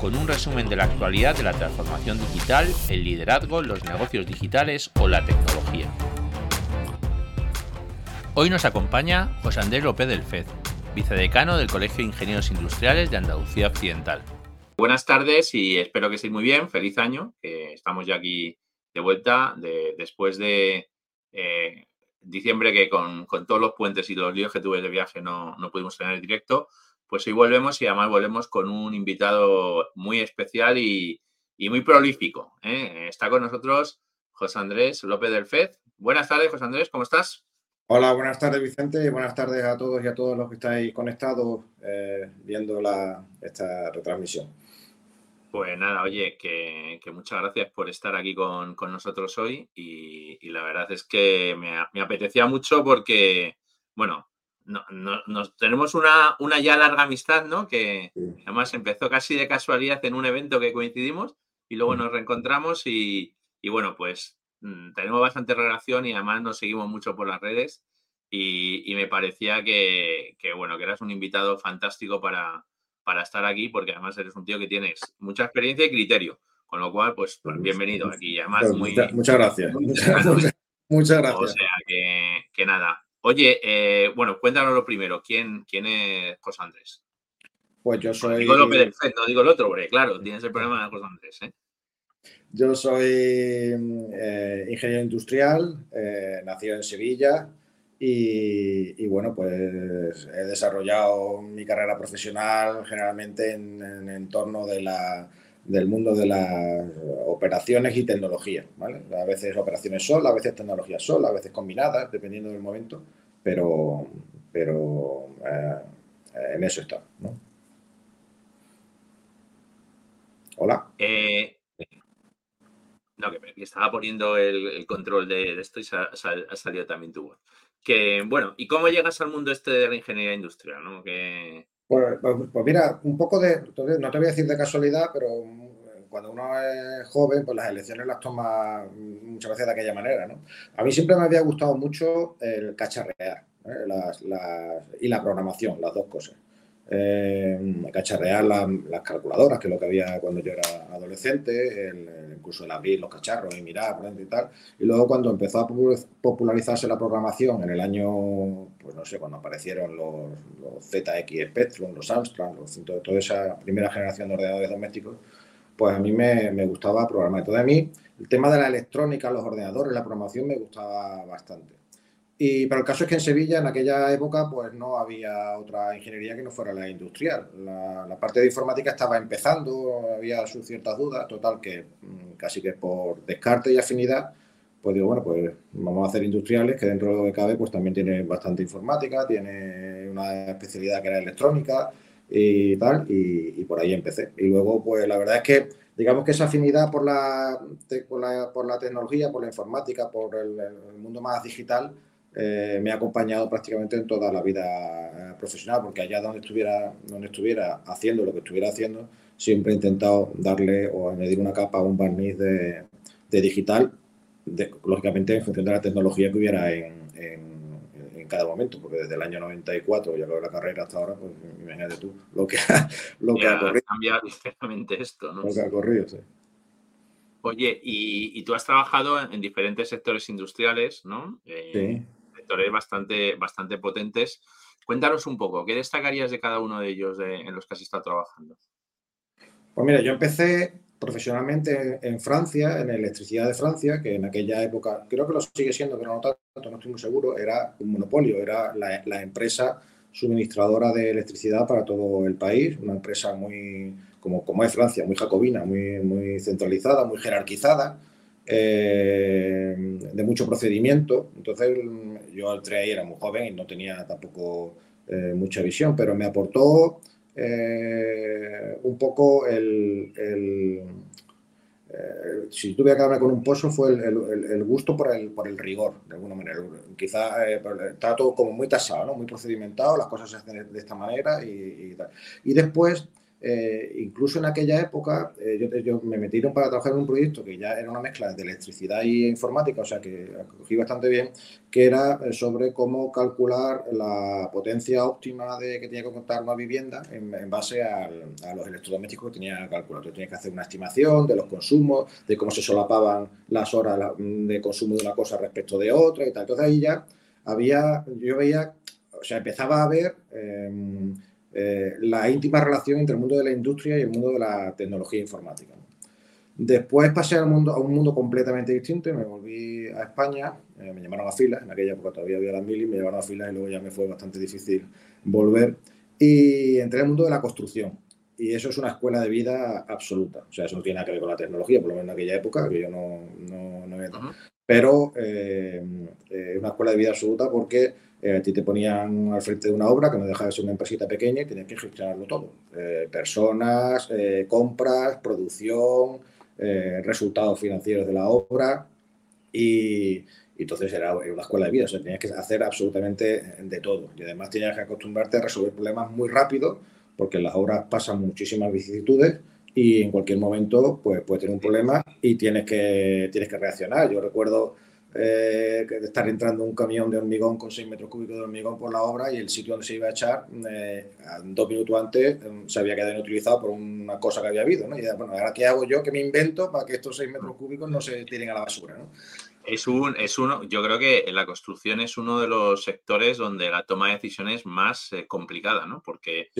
con un resumen de la actualidad de la transformación digital, el liderazgo, los negocios digitales o la tecnología. Hoy nos acompaña José Andrés López del FED, vicedecano del Colegio de Ingenieros Industriales de Andalucía Occidental. Buenas tardes y espero que estéis muy bien. Feliz año, que estamos ya aquí de vuelta después de eh, diciembre que con, todos los puentes y los líos que tuve de viaje no, no pudimos tener directo, pues hoy volvemos y además volvemos con un invitado muy especial y, muy prolífico. ¿eh? Está con nosotros José Andrés López del FED. Buenas tardes, José Andrés, ¿cómo estás? Hola, buenas tardes Vicente y buenas tardes a todos y a todos los que estáis conectados eh, viendo la, esta retransmisión. Pues nada, oye, que, muchas gracias por estar aquí con, nosotros hoy y, la verdad es que me, apetecía mucho porque, bueno, no, nos tenemos una, una, ya larga amistad, ¿no? Que además empezó casi de casualidad en un evento que coincidimos y luego mm. nos reencontramos y, bueno, pues mm, tenemos bastante relación y además nos seguimos mucho por las redes y, me parecía que, que, bueno, que eras un invitado fantástico para, para estar aquí, porque además eres un tío que tienes mucha experiencia y criterio. Con lo cual, pues, pues bienvenido aquí. Además, muy, muchas, gracias. Muchas, gracias. O sea, que, nada. Oye, eh, bueno, cuéntanos lo primero. ¿Quién, quién es José Andrés? Pues yo soy. Digo López del FED, no digo el otro, porque claro, tienes el problema de José Andrés. ¿eh? Yo soy eh, ingeniero industrial, nacido en Sevilla, y, bueno, pues he desarrollado mi carrera profesional generalmente en, en, en torno de la, del mundo de las operaciones y tecnología. ¿vale? A veces operaciones solas, a veces tecnologías solas, a veces combinadas, dependiendo del momento, pero, pero eh, en eso está. Hola. Eh, no, que estaba poniendo el, control de, esto y ha, salido también tu voz que, bueno, ¿y cómo llegas al mundo este de la ingeniería industrial? ¿no? Que... Pues, pues, pues, mira, un poco de, no te voy a decir de casualidad, pero mm, cuando uno es joven, pues las elecciones las toma muchas veces de aquella manera, ¿no? A mí siempre me había gustado mucho el cacharrear ¿eh? y la programación, las dos cosas eh, cacharrear las calculadoras, que es lo que había cuando yo era adolescente, el, incluso el abrir los cacharros y mirar y tal. Y luego cuando empezó a popularizarse la programación en el año, pues no sé, cuando aparecieron los, ZX Spectrum, los Amstrad, los, toda esa primera generación de ordenadores domésticos, pues a mí me, me gustaba programar. Entonces a mí el tema de la electrónica, los ordenadores, la programación me gustaba bastante. Y, pero el caso es que en Sevilla, en aquella época, pues no había otra ingeniería que no fuera la industrial. La, parte de informática estaba empezando, había sus ciertas dudas, total que mm, casi que por descarte y afinidad, pues digo, bueno, pues vamos a hacer industriales, que dentro de lo que cabe, pues también tiene bastante informática, tiene una especialidad que era electrónica y tal, y, por ahí empecé. Y luego, pues la verdad es que, digamos que esa afinidad por la, por la, por la tecnología, por la informática, por el mundo más digital, eh, me ha acompañado prácticamente en toda la vida eh, profesional, porque allá donde estuviera, donde estuviera haciendo lo que estuviera haciendo, siempre he intentado darle o añadir una capa o un barniz de, digital, lógicamente en función de la tecnología que hubiera en, cada momento, porque desde el año 94, ya acabé la carrera hasta ahora, pues imagínate tú lo que ha, lo que ha corrido. cambiado ligeramente esto, ¿no? Lo que ha corrido, sí. Oye, y, tú has trabajado en, diferentes sectores industriales, ¿no? Eh, sí sectores bastante, bastante potentes. Cuéntanos un poco, ¿qué destacarías de cada uno de ellos en los que has estado trabajando? Pues mira, yo empecé profesionalmente en Francia, en electricidad de Francia, que en aquella época, creo que lo sigue siendo, pero no tanto, no estoy muy seguro, era un monopolio, era la, empresa suministradora de electricidad para todo el país, una empresa muy, como, como es Francia, muy jacobina, muy, muy centralizada, muy jerarquizada, eh, de mucho procedimiento. Entonces yo entré ahí, era muy joven y no tenía tampoco eh, mucha visión, pero me aportó eh, un poco el, si tuviera que hablar con un pozo fue el, gusto por el, por el rigor, de alguna manera. Quizá está todo como muy tasado, ¿no? muy procedimentado, las cosas se hacen de, esta manera y, y tal. Y después eh, incluso en aquella época, eh, yo, me metieron para trabajar en un proyecto que ya era una mezcla de electricidad y informática, o sea que cogí bastante bien, que era eh, sobre cómo calcular la potencia óptima de que tenía que contar una vivienda en, base a los electrodomésticos que tenía. Entonces tenía que hacer una estimación de los consumos, de cómo se solapaban las horas de consumo de una cosa respecto de otra y tal. Entonces ahí ya había, yo veía, o sea, empezaba a ver em, eh, la íntima relación entre el mundo de la industria y el mundo de la tecnología informática. Después pasé al mundo, a un mundo completamente distinto y me volví a España, eh, me llamaron a filas, en aquella época todavía había las mil y me llamaron a filas y luego ya me fue bastante difícil volver. Y entré al mundo de la construcción. Y eso es una escuela de vida absoluta. O sea, eso no tiene nada que ver con la tecnología, por lo menos en aquella época, que yo no, no, no Pero eh, es una escuela de vida absoluta porque eh, a ti te ponían al frente de una obra que no deja de ser una empresita pequeña y tenías que gestionarlo todo. Eh, personas, eh, compras, producción, resultados financieros de la obra y, entonces era una escuela de vida, o sea, tenías que hacer absolutamente de todo. Y además tenías que acostumbrarte a resolver problemas muy rápido porque en las obras pasan muchísimas vicisitudes y en cualquier momento pues, puedes tener un problema y tienes que, tienes que reaccionar. Yo recuerdo eh, estar entrando un camión de hormigón con 6 metros cúbicos de hormigón por la obra y el sitio donde se iba a echar, eh, dos minutos antes, em, se había quedado inutilizado por una cosa que había habido. ¿no? Y bueno, ahora qué hago yo, qué me invento para que estos 6 metros cúbicos no se tiren a la basura. ¿no? Es un, es uno, yo creo que la construcción es uno de los sectores donde la toma de decisiones más eh, complicada, ¿no? Porque,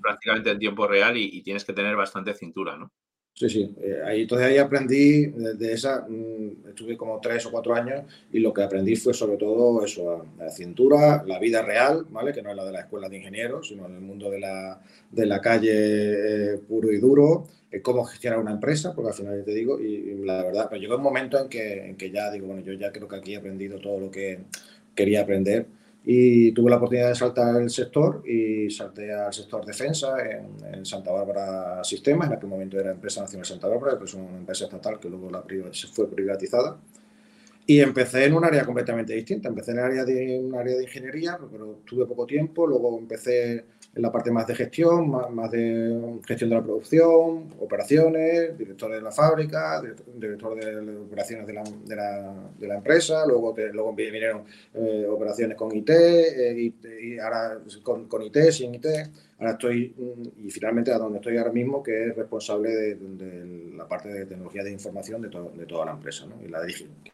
prácticamente en tiempo real y, y, tienes que tener bastante cintura, ¿no? Sí, sí. Eh, ahí, entonces ahí aprendí, de, esa, mm, estuve como tres o cuatro años y lo que aprendí fue sobre todo eso, la, cintura, la vida real, ¿vale? Que no es la de la escuela de ingenieros, sino en el mundo de la, de la calle eh, puro y duro, cómo gestionar una empresa, porque al final te digo, y, la verdad, pero llegó un momento en que, en que ya digo, bueno, yo ya creo que aquí he aprendido todo lo que quería aprender y tuve la oportunidad de saltar el sector y salté al sector defensa en, Santa Bárbara Sistemas, en aquel momento era Empresa Nacional Santa Bárbara, que es una empresa estatal que luego la fue privatizada. Y empecé en un área completamente distinta. Empecé en el área de, un área de ingeniería, pero tuve poco tiempo. Luego empecé en la parte más de gestión, más, de gestión de la producción, operaciones, director de la fábrica, director de operaciones de la, de la, de la empresa, luego, luego vinieron eh, operaciones con IT, eh, y, ahora con, con, IT, sin IT, ahora estoy, y finalmente a donde estoy ahora mismo, que es responsable de, la parte de tecnología de información de, de toda la empresa, ¿no? y la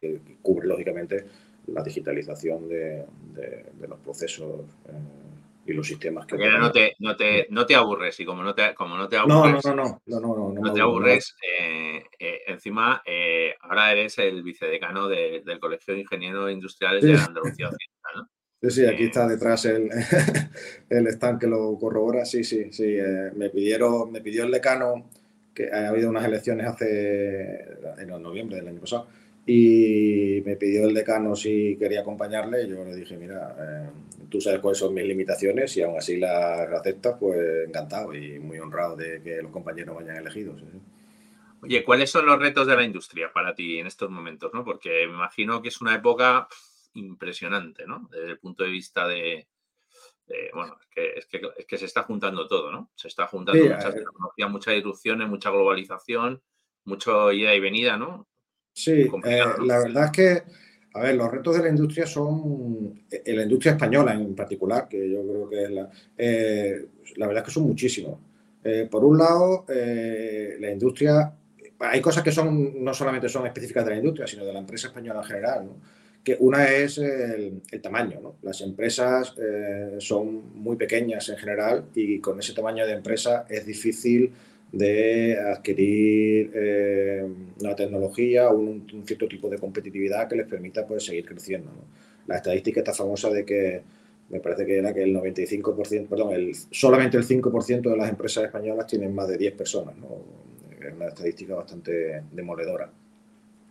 que cubre lógicamente la digitalización de, los procesos. Eh, y los sistemas que... no te, no, te, no te aburres y como no te, como no te aburres... No, no, no, no, no, te aburres, eh, eh, encima eh, ahora eres el vicedecano del Colegio de Ingenieros Industriales de Andalucía Occidental, ¿no? Sí, sí, aquí está detrás el, el stand que lo corrobora. Sí, sí, sí. me pidieron, me pidió el decano que ha habido unas elecciones hace en noviembre del año pasado y me pidió el decano si quería acompañarle. Yo le dije, mira, eh, tú sabes cuáles son mis limitaciones y aún así las aceptas, pues encantado y muy honrado de que los compañeros vayan elegidos. Oye, ¿cuáles son los retos de la industria para ti en estos momentos? ¿no? Porque me imagino que es una época impresionante, ¿no? Desde el punto de vista de, bueno, es que, es que, se está juntando todo, ¿no? Se está juntando mucha tecnología, muchas disrupciones, mucha globalización, mucho ida y venida, ¿no? Sí, eh, la verdad es que, a ver, los retos de la industria son, en eh, la industria española en particular, que yo creo que es la, eh, la verdad es que son muchísimos. por un lado, la industria, hay cosas que son, no solamente son específicas de la industria, sino de la empresa española en general, que una es el, tamaño. ¿no? Las empresas son muy pequeñas en general y con ese tamaño de empresa es difícil de adquirir eh, una tecnología o un, cierto tipo de competitividad que les permita pues, seguir creciendo. La estadística está famosa de que me parece que era que el 95%, perdón, el, solamente el 5% de las empresas españolas tienen más de 10 personas. Es una estadística bastante demoledora.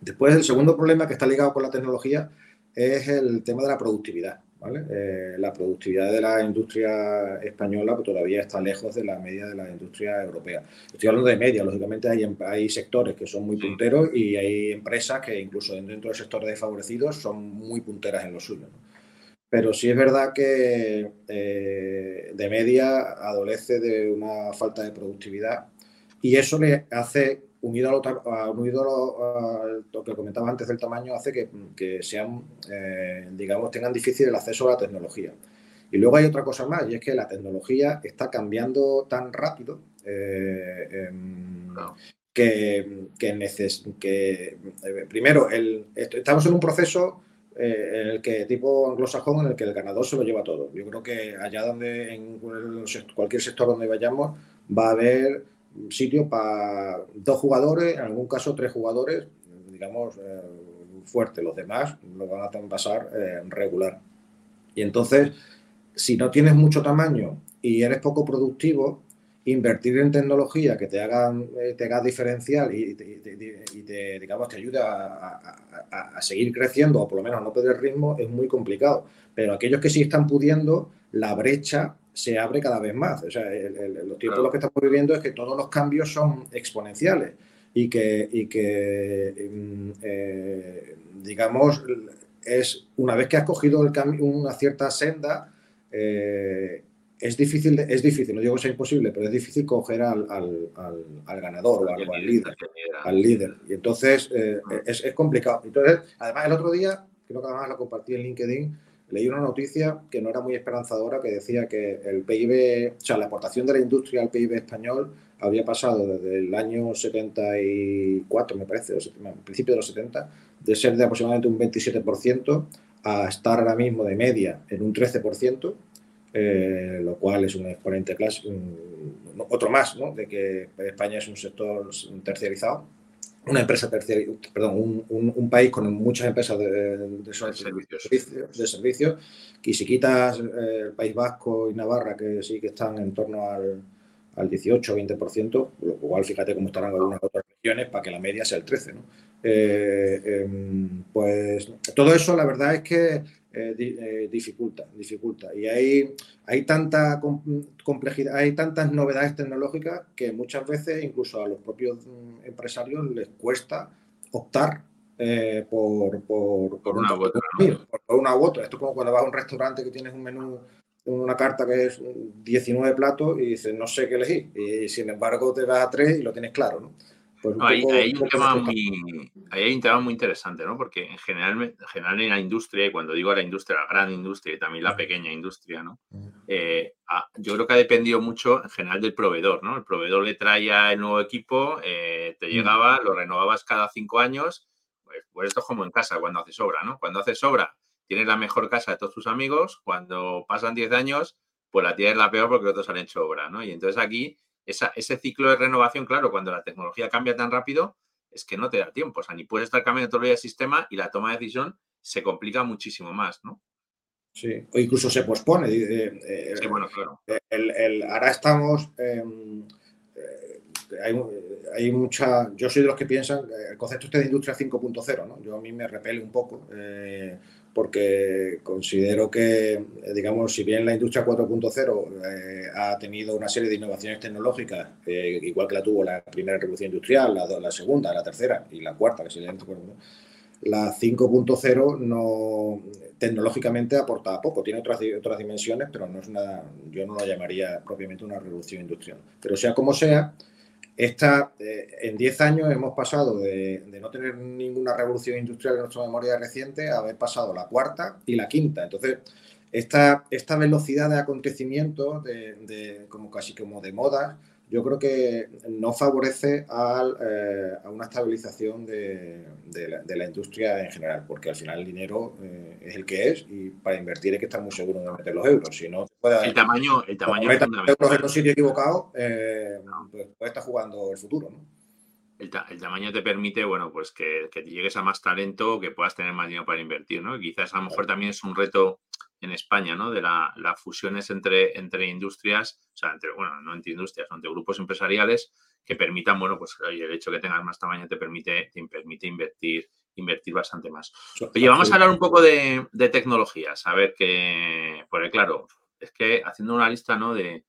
Después, el segundo problema que está ligado con la tecnología es el tema de la productividad. Eh, la productividad de la industria española pues, todavía está lejos de la media de la industria europea. Estoy hablando de media, lógicamente hay, hay sectores que son muy punteros y hay empresas que incluso dentro del sector desfavorecidos son muy punteras en lo suyo. Pero sí es verdad que eh, de media adolece de una falta de productividad y eso le hace unido, a lo, lo, que comentaba antes del tamaño, hace que, sean, eh, digamos, tengan difícil el acceso a la tecnología. Y luego hay otra cosa más, y es que la tecnología está cambiando tan rápido eh, em, que, que, eh, primero, el, estamos en un proceso en el que tipo anglosajón, en el que el ganador se lo lleva todo. Yo creo que allá donde, en cualquier sector donde vayamos, va a haber sitio para dos jugadores, en algún caso tres jugadores, digamos, eh, fuerte. Los demás lo van a pasar eh, regular. Y entonces, si no tienes mucho tamaño y eres poco productivo, invertir en tecnología que te hagan eh, te haga diferencial y, te, digamos, te ayude a, seguir creciendo o por lo menos no perder ritmo es muy complicado. Pero aquellos que sí están pudiendo, la brecha se abre cada vez más. O sea, los tiempos los que estamos viviendo es que todos los cambios son exponenciales y que, y que mm, eh, digamos, es una vez que has cogido el una cierta senda, eh, es difícil, es difícil, no digo que sea imposible, pero es difícil coger al, al, ganador o al, líder, al líder. Y entonces eh, es, es, complicado. Entonces, además, el otro día, creo que además lo compartí en LinkedIn, leí una noticia que no era muy esperanzadora que decía que el PIB, o sea, la aportación de la industria al PIB español había pasado desde el año 74, me parece, al principio de los 70, de ser de aproximadamente un 27% a estar ahora mismo de media en un 13%, eh, lo cual es un exponente clásico, otro más, ¿no? de que España es un sector terciarizado una empresa terciaria, perdón, un, país con muchas empresas de, servicios. de servicios, y si quitas eh, el País Vasco y Navarra, que sí que están en torno al, al 18 o 20%, lo cual fíjate cómo estarán algunas otras regiones para que la media sea el 13%. ¿no? Eh, em, pues todo eso la verdad es que eh, eh, dificulta, dificulta. Y hay, hay tanta complejidad, hay tantas novedades tecnológicas que muchas veces incluso a los propios mm, empresarios les cuesta optar eh, por, por, una, u otra, por, una u otra. Esto es como cuando vas a un restaurante que tienes un menú, una carta que es 19 platos y dices, no sé qué elegir. Y sin embargo te vas a tres y lo tienes claro, ¿no? Pues hay, un tema muy, hay un tema muy interesante, ¿no? Porque en general, en general en la industria, y cuando digo la industria, la gran industria y también la pequeña industria, ¿no? Eh, yo creo que ha dependido mucho en general del proveedor, ¿no? El proveedor le traía el nuevo equipo, eh, te llegaba, lo renovabas cada cinco años, pues, pues, esto es como en casa cuando haces obra, ¿no? Cuando haces obra, tienes la mejor casa de todos tus amigos, cuando pasan diez años, pues la tienes la peor porque otros han hecho obra, ¿no? Y entonces aquí ese ciclo de renovación, claro, cuando la tecnología cambia tan rápido, es que no te da tiempo. O sea, ni puedes estar cambiando todo el sistema y la toma de decisión se complica muchísimo más, ¿no? Sí, o incluso se pospone. Eh, eh, sí, bueno, claro. El, ahora estamos. Eh, hay, hay, mucha. Yo soy de los que piensan. El concepto este de industria 5.0, ¿no? Yo a mí me repele un poco porque considero que, eh, digamos, si bien la industria 4.0 eh, ha tenido una serie de innovaciones tecnológicas, eh, igual que la tuvo la primera revolución industrial, la, segunda, la tercera y la cuarta, que se la 5.0 no tecnológicamente aporta poco, tiene otras, otras dimensiones, pero no es una, yo no la llamaría propiamente una revolución industrial. Pero sea como sea, esta, eh, en 10 años hemos pasado de, no tener ninguna revolución industrial en nuestra memoria reciente a haber pasado la cuarta y la quinta. Entonces, esta, esta velocidad de acontecimiento, de, como casi como de moda, yo creo que no favorece eh, a una estabilización de, la, industria en general, porque al final el dinero eh, es el que es y para invertir hay que estar muy seguro de meter los euros. Si no, el tamaño, el tamaño es euros en un sitio equivocado, eh, pues puede estar jugando el futuro. El, tamaño te permite, bueno, pues que, que, llegues a más talento, que puedas tener más dinero para invertir, ¿no? quizás a lo mejor también es un reto en España, ¿no? De las la fusiones entre, entre industrias, o sea, entre, bueno, no entre industrias, entre grupos empresariales que permitan, bueno, pues el hecho de que tengas más tamaño te permite, te permite invertir, invertir bastante más. Oye, vamos a hablar un poco de, tecnologías, a ver qué, porque claro, es que haciendo una lista, ¿no? De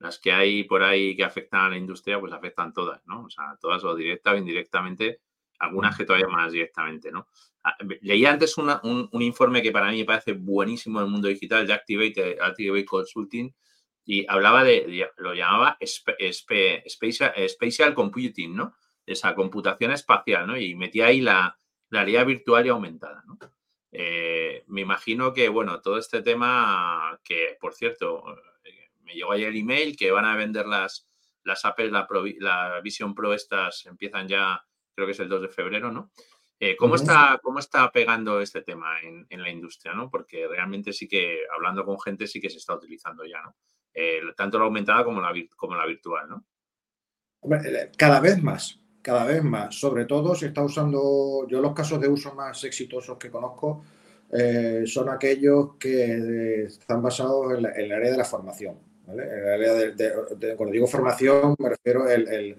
las que hay por ahí que afectan a la industria, pues afectan todas, ¿no? O sea, todas o directa o indirectamente, algunas que todavía más directamente, ¿no? Ah, leí antes un, informe que para mí me parece buenísimo en el mundo digital de Activate, Activate Consulting, y hablaba de, lo llamaba spatial, Computing, ¿no? Esa computación espacial, ¿no? Y metía ahí la, realidad virtual y aumentada, ¿no? Eh, me imagino que, bueno, todo este tema, que por cierto, eh, me llegó ayer el email que van a vender las, las Apple, la, la Vision Pro, estas empiezan ya, creo que es el 2 de febrero, ¿no? Eh, ¿cómo, está, ¿Cómo está pegando este tema en, en, la industria? ¿no? Porque realmente sí que, hablando con gente, sí que se está utilizando ya, ¿no? Eh, tanto la aumentada como la, como la virtual, ¿no? Eh, cada vez más, cada vez más. Sobre todo se está usando, yo los casos de uso más exitosos que conozco son aquellos que están basados en, el área de la formación. ¿vale? En el área de, cuando digo formación me refiero a el,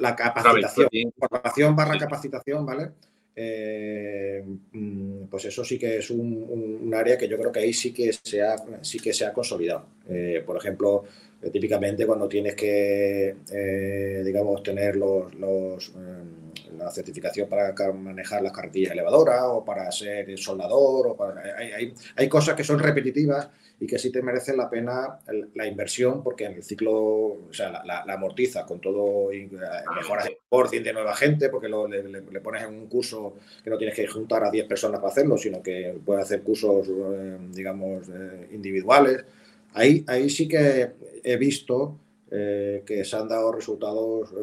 la capacitación. Formación barra capacitación, ¿vale? Eh, mm, pues eso sí que es un, área que yo creo que ahí sí que se ha, sí que consolidado. Eh, por ejemplo, eh, típicamente cuando tienes que, digamos, tener los, la certificación para manejar las cartillas elevadoras o para ser soldador, o hay, hay, hay cosas que son repetitivas y que sí te merece la pena la inversión porque en el ciclo, o sea, la, amortiza con todo, eh, mejoras de por de nueva gente porque lo, le, pones en un curso que no tienes que juntar a 10 personas para hacerlo, sino que puedes hacer cursos, eh, digamos, eh, individuales. Ahí, ahí sí que he visto que se han dado resultados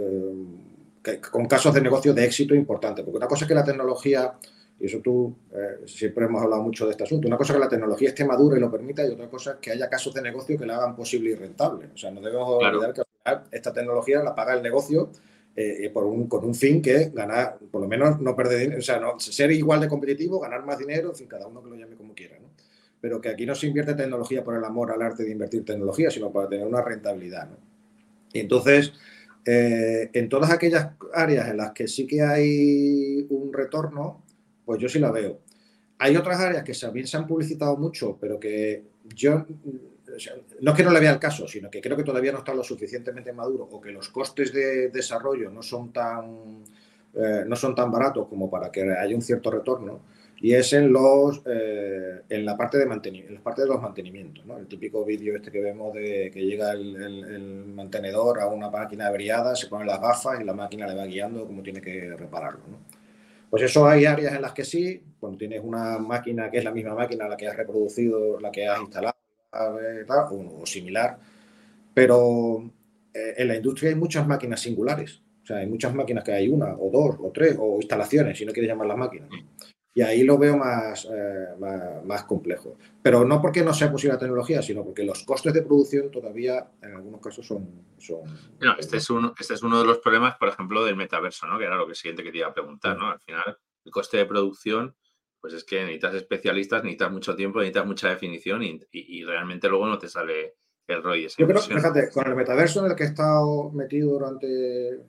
con casos de negocio de éxito importante, porque una cosa es que la tecnología y eso tú, eh, siempre hemos hablado mucho de este asunto. Una cosa es que la tecnología esté madura y lo permita, y otra cosa es que haya casos de negocio que la hagan posible y rentable. O sea, no debemos olvidar que al final esta tecnología la paga el negocio eh, por un, con un fin que ganar, por lo menos no perder dinero, o sea, no, ser igual de competitivo, ganar más dinero, en fin, cada uno que lo llame como quiera. ¿no? Pero que aquí no se invierte tecnología por el amor al arte de invertir tecnología, sino para tener una rentabilidad. ¿no? Y entonces, eh, en todas aquellas áreas en las que sí que hay un retorno, pues yo sí la veo. Hay otras áreas que también se han publicitado mucho, pero que yo no es que no le vea el caso, sino que creo que todavía no está lo suficientemente maduro o que los costes de desarrollo no son tan, eh, no son tan baratos como para que haya un cierto retorno. Y es en los eh, en la parte de mantenimiento, en la parte de los mantenimientos, ¿no? El típico vídeo este que vemos de que llega el, mantenedor a una máquina averiada, se pone las gafas y la máquina le va guiando cómo tiene que repararlo, ¿no? Pues eso hay áreas en las que sí, cuando tienes una máquina que es la misma máquina la que has reproducido, la que has instalado o, similar, pero eh, en la industria hay muchas máquinas singulares, o sea, hay muchas máquinas que hay una o dos o tres o instalaciones, si no quieres llamar las máquinas. Y ahí lo veo más, eh, más, complejo. Pero no porque no sea posible la tecnología, sino porque los costes de producción todavía en algunos casos son... son no, este, es uno, este es uno de los problemas, por ejemplo, del metaverso, ¿no? que era lo que siguiente que te iba a preguntar. ¿no? Al final, el coste de producción, pues es que necesitas especialistas, necesitas mucho tiempo, necesitas mucha definición y, realmente luego no te sale el ROI. Yo creo, fíjate, con el metaverso en el que he estado metido durante...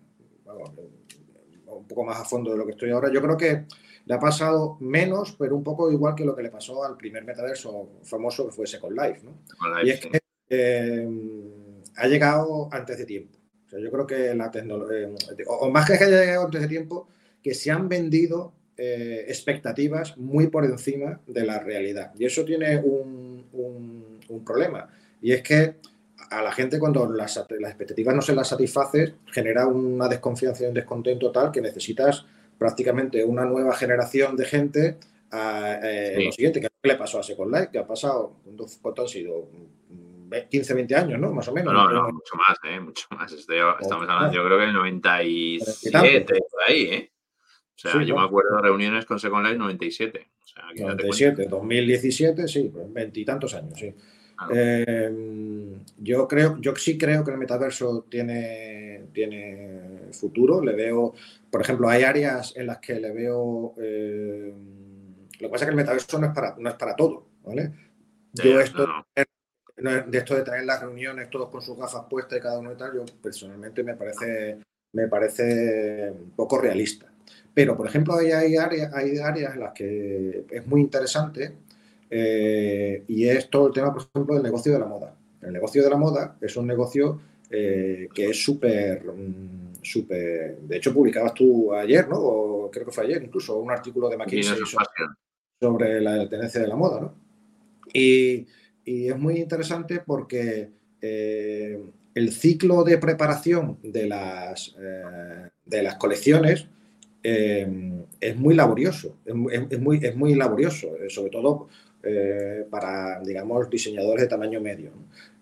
un poco más a fondo de lo que estoy ahora, yo creo que le ha pasado menos, pero un poco igual que lo que le pasó al primer metaverso famoso que fue Second Life. ¿no? y es que eh, ha llegado antes de tiempo. yo creo que la tecnología, eh, o, más que haya llegado antes de tiempo, que se han vendido eh, expectativas muy por encima de la realidad. Y eso tiene un, un, problema. Y es que a la gente cuando las, las, expectativas no se las satisface, genera una desconfianza y un descontento tal que necesitas prácticamente una nueva generación de gente a, eh, lo siguiente, que le pasó a Second Life, que ha pasado, ¿cuánto han sido? 15, 20 años, ¿no? Más o menos. No, no, mucho más, ¿eh? Mucho más. estamos hablando, yo creo que el 97, por ahí, ¿eh? O sea, yo me acuerdo de reuniones con Second Life 97. O sea, 97, 2017, sí, pues veintitantos años, sí. Eh, yo creo, yo sí creo que el metaverso tiene, tiene futuro. Le veo, por ejemplo, hay áreas en las que le veo. Eh, lo que pasa es que el metaverso no es para, no es para todo, ¿vale? Yo esto, de esto de tener las reuniones todos con sus gafas puestas y cada uno y tal, yo personalmente me parece, me parece poco realista. Pero, por ejemplo, hay, hay, áreas, hay áreas en las que es muy interesante eh, y es todo el tema, por ejemplo, del negocio de la moda. El negocio de la moda es un negocio eh, que es súper, mm, súper... De hecho, publicabas tú ayer, ¿no? O creo que fue ayer, incluso un artículo de McKinsey sobre, la tendencia de la moda, ¿no? Y, es muy interesante porque eh, el ciclo de preparación de las, de las colecciones es muy laborioso, es, muy, es muy laborioso, sobre todo eh, para, digamos, diseñadores de tamaño medio.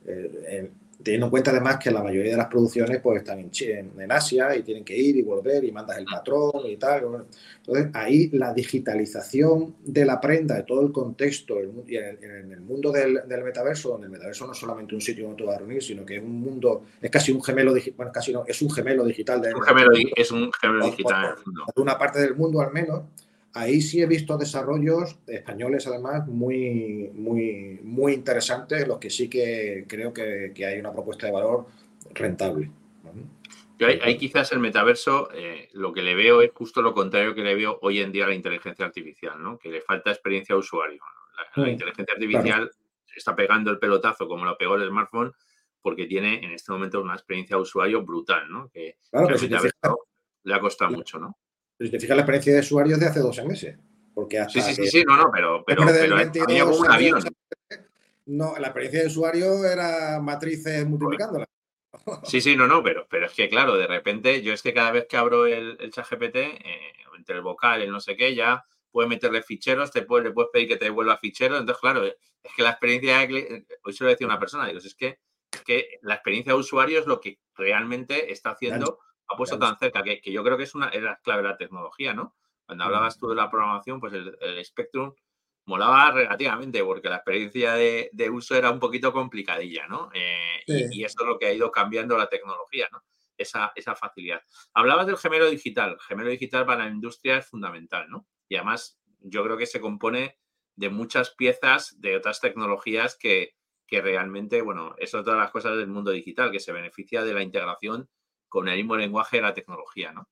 Eh, teniendo en cuenta además que la mayoría de las producciones pues están en, en, Asia y tienen que ir y volver y mandas el patrón y tal. Entonces ahí la digitalización de la prenda, de todo el contexto y en, el mundo del, metaverso, donde el metaverso no es solamente un sitio donde tú vas a reunir, sino que es un mundo, es casi un gemelo digital, bueno, casi no, es un gemelo digital. De, un gemelo, es un gemelo digital. De una parte del mundo al menos ahí sí he visto desarrollos españoles, además, muy, muy, muy interesantes, los que sí que creo que, hay una propuesta de valor rentable. Yo ahí, quizás el metaverso, eh, lo que le veo es justo lo contrario que le veo hoy en día a la inteligencia artificial, ¿no? que le falta experiencia de usuario. La, inteligencia artificial está pegando el pelotazo como lo pegó el smartphone porque tiene en este momento una experiencia de usuario brutal, ¿no? que, le ha costado mucho. ¿no? Si te fijas la experiencia de usuario de hace dos meses. Porque sí, sí, sí, sí, no, no, pero, pero, pero un avión. No, la experiencia de usuario era matrices multiplicándolas. Sí, sí, no, no, pero, pero es que claro, de repente yo es que cada vez que abro el, el chat GPT, eh, entre el vocal y el no sé qué, ya puedes meterle ficheros, te puedes, le puedes pedir que te devuelva ficheros. Entonces, claro, es que la experiencia, hoy se lo decía una persona, digo, es que, es que la experiencia de usuario es lo que realmente está haciendo ha puesto tan cerca, que, yo creo que es una era clave de la tecnología, ¿no? Cuando hablabas tú de la programación, pues el, Spectrum molaba relativamente porque la experiencia de, uso era un poquito complicadilla, ¿no? Eh, y, eso es lo que ha ido cambiando la tecnología, ¿no? Esa, esa facilidad. Hablabas del gemelo digital. El gemelo digital para la industria es fundamental, ¿no? Y además yo creo que se compone de muchas piezas de otras tecnologías que, que realmente, bueno, eso es todas las cosas del mundo digital, que se beneficia de la integración con el mismo lenguaje de la tecnología, ¿no?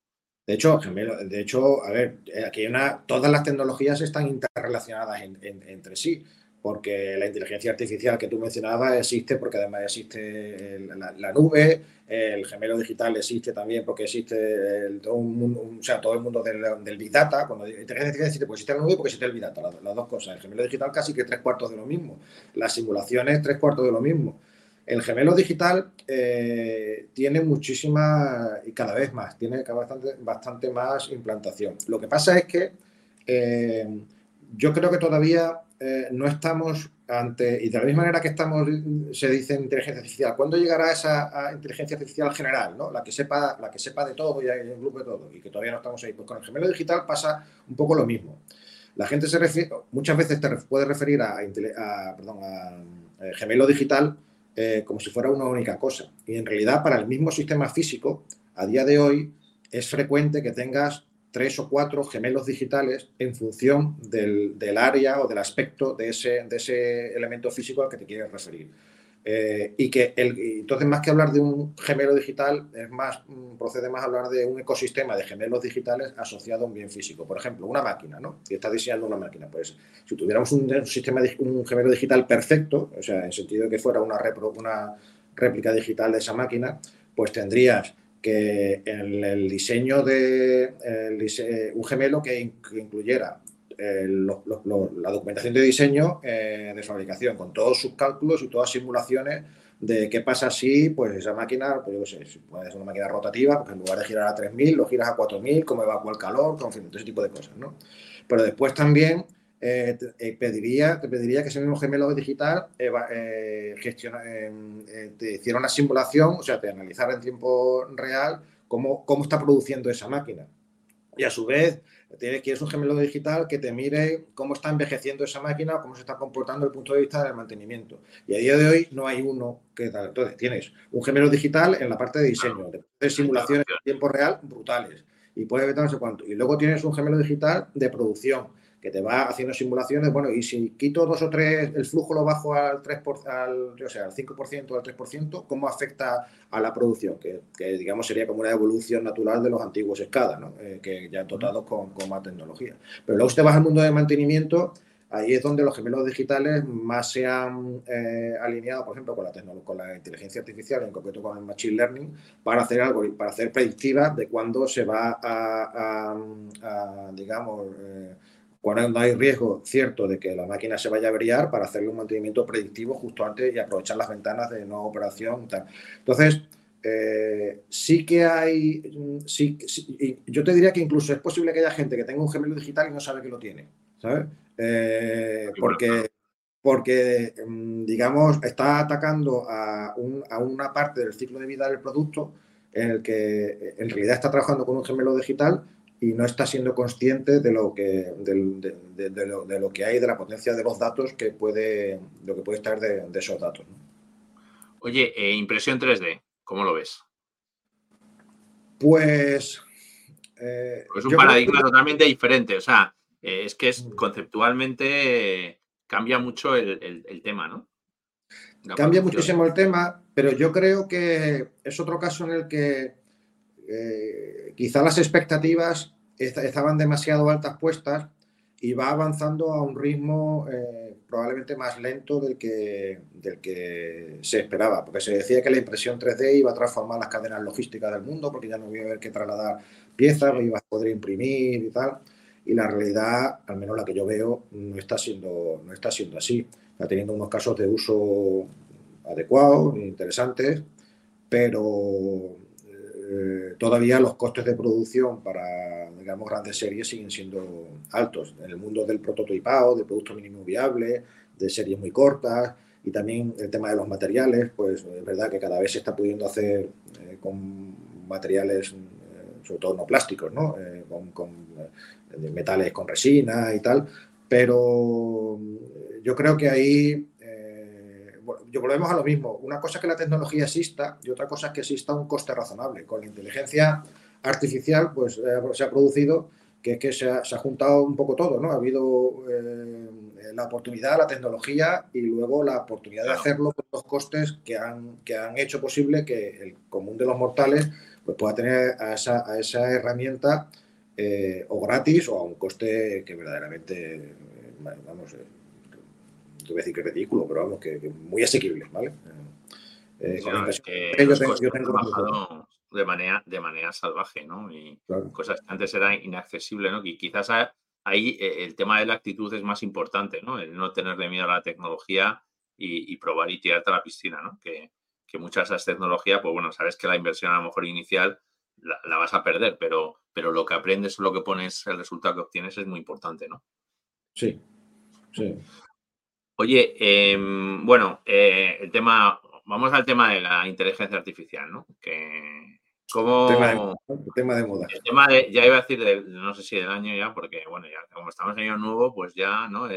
De hecho, de hecho, a ver, aquí hay una, todas las tecnologías están interrelacionadas entre sí, porque la inteligencia artificial que tú mencionabas existe porque además existe la, nube, el gemelo digital existe también porque existe el, todo, un, o sea, todo el mundo del, Big Data. Cuando inteligencia artificial existe, pues existe la nube porque existe el Big Data, las dos cosas. El gemelo digital casi que tres cuartos de lo mismo, las simulaciones tres cuartos de lo mismo. El gemelo digital eh, tiene muchísima, y cada vez más, tiene bastante, más implantación. Lo que pasa es que eh, yo creo que todavía eh, no estamos ante, y de la misma manera que estamos, se dice inteligencia artificial, ¿cuándo llegará esa inteligencia artificial general, ¿no? la, que sepa, la que sepa de todo y grupo de todo, y que todavía no estamos ahí? Pues con el gemelo digital pasa un poco lo mismo. La gente se refiere, muchas veces te puede referir a, perdón, a gemelo digital eh, como si fuera una única cosa. Y en realidad para el mismo sistema físico, a día de hoy, es frecuente que tengas tres o cuatro gemelos digitales en función del, área o del aspecto de ese, de ese elemento físico al que te quieres referir. Eh, y que el, entonces, más que hablar de un gemelo digital, es más, mm, procede más a hablar de un ecosistema de gemelos digitales asociado a un bien físico. Por ejemplo, una máquina, ¿no? Si estás diseñando una máquina, pues si tuviéramos un, sistema, un gemelo digital perfecto, o sea, en sentido de que fuera una, una réplica digital de esa máquina, pues tendrías que en el diseño de un gemelo que incluyera eh, la documentación de diseño eh, de fabricación, con todos sus cálculos y todas simulaciones de qué pasa si pues esa máquina, pues yo sé, si una máquina rotativa, porque en lugar de girar a 3.000, lo giras a 4.000, cómo evacúa el calor, con fin, todo ese tipo de cosas, ¿no? Pero después también eh, te, pediría, te pediría que ese mismo gemelo digital gestiona, te hiciera una simulación, o sea, te analizara en tiempo real cómo, cómo está produciendo esa máquina. Y a su vez, Quieres un gemelo digital que te mire cómo está envejeciendo esa máquina, cómo se está comportando desde el punto de vista del mantenimiento. Y a día de hoy no hay uno que tal. Entonces, tienes un gemelo digital en la parte de diseño, de simulaciones en tiempo real brutales. Y puede ver no sé cuánto. Y luego tienes un gemelo digital de producción que te va haciendo simulaciones, bueno, y si quito dos o tres, el flujo lo bajo al 3%, al, o sea, al 5% o al 3%, ¿cómo afecta a la producción? Que, digamos sería como una evolución natural de los antiguos escadas, ¿no? Eh, que ya dotados con, con, más tecnología. Pero luego usted va al mundo de mantenimiento, ahí es donde los gemelos digitales más se han eh, alineado, por ejemplo, con la, con la inteligencia artificial, en concreto con el machine learning, para hacer algo, para hacer predictivas de cuándo se va a, digamos, eh, cuando hay riesgo cierto de que la máquina se vaya a brillar para hacerle un mantenimiento predictivo justo antes y aprovechar las ventanas de no operación. Tal. Entonces, eh, sí que hay, sí, yo te diría que incluso es posible que haya gente que tenga un gemelo digital y no sabe que lo tiene, ¿sabes? Eh, porque, porque, mm, digamos, está atacando a, a, una parte del ciclo de vida del producto en el que en realidad está trabajando con un gemelo digital y no está siendo consciente de lo que, de, lo, que hay, de la potencia de los datos que puede, lo que puede estar de, esos datos. Oye, eh, impresión 3D, ¿cómo lo ves? Pues... Eh, es un paradigma totalmente diferente, o sea, eh, es que es mm. conceptualmente cambia mucho el, tema, ¿no? cambia muchísimo el tema, pero yo creo que es otro caso en el que quizá las expectativas estaban demasiado altas puestas y va avanzando a un ritmo eh, probablemente más lento del que, del que se esperaba, porque se decía que la impresión 3D iba a transformar las cadenas logísticas del mundo, porque ya no iba a haber que trasladar piezas, iba a poder imprimir y tal, y la realidad, al menos la que yo veo, no está siendo, no está siendo así. Está teniendo unos casos de uso adecuados, interesantes, pero eh, todavía los costes de producción para, digamos, grandes series siguen siendo altos. En el mundo del prototipado, de producto mínimo viable, de series muy cortas y también el tema de los materiales, pues es verdad que cada vez se está pudiendo hacer eh, con materiales, eh, sobre todo no plásticos, ¿no? con, metales con resina y tal, pero yo creo que ahí yo volvemos a lo mismo. Una cosa es que la tecnología exista y otra cosa es que exista un coste razonable. Con la inteligencia artificial, pues eh, se ha producido que, que se, ha, juntado un poco todo, ¿no? Ha habido eh, la oportunidad, la tecnología y luego la oportunidad de hacerlo con los costes que han, que han hecho posible que el común de los mortales pues, pueda tener a esa, a esa herramienta eh, o gratis o a un coste que verdaderamente, vamos, te voy a decir que ridículo, pero vamos, que, muy asequible, ¿vale? Eh, yo tengo, de manera, de manera salvaje, ¿no? Y cosas que antes eran inaccesibles, ¿no? Y quizás ahí eh, el tema de la actitud es más importante, ¿no? El no tenerle miedo a la tecnología y, probar y tirarte a la piscina, ¿no? Que, que, muchas de esas tecnologías, pues bueno, sabes que la inversión a lo mejor inicial la, la, vas a perder, pero, pero lo que aprendes o lo que pones, el resultado que obtienes es muy importante, ¿no? Sí, sí. Oye, em, bueno, eh, el tema, vamos al tema de la inteligencia artificial, ¿no? Que, ¿cómo, tema, de, tema de moda. El tema de, ya iba a decir, no sé si del año ya, porque bueno, ya como estamos en año nuevo, pues ya, ¿no?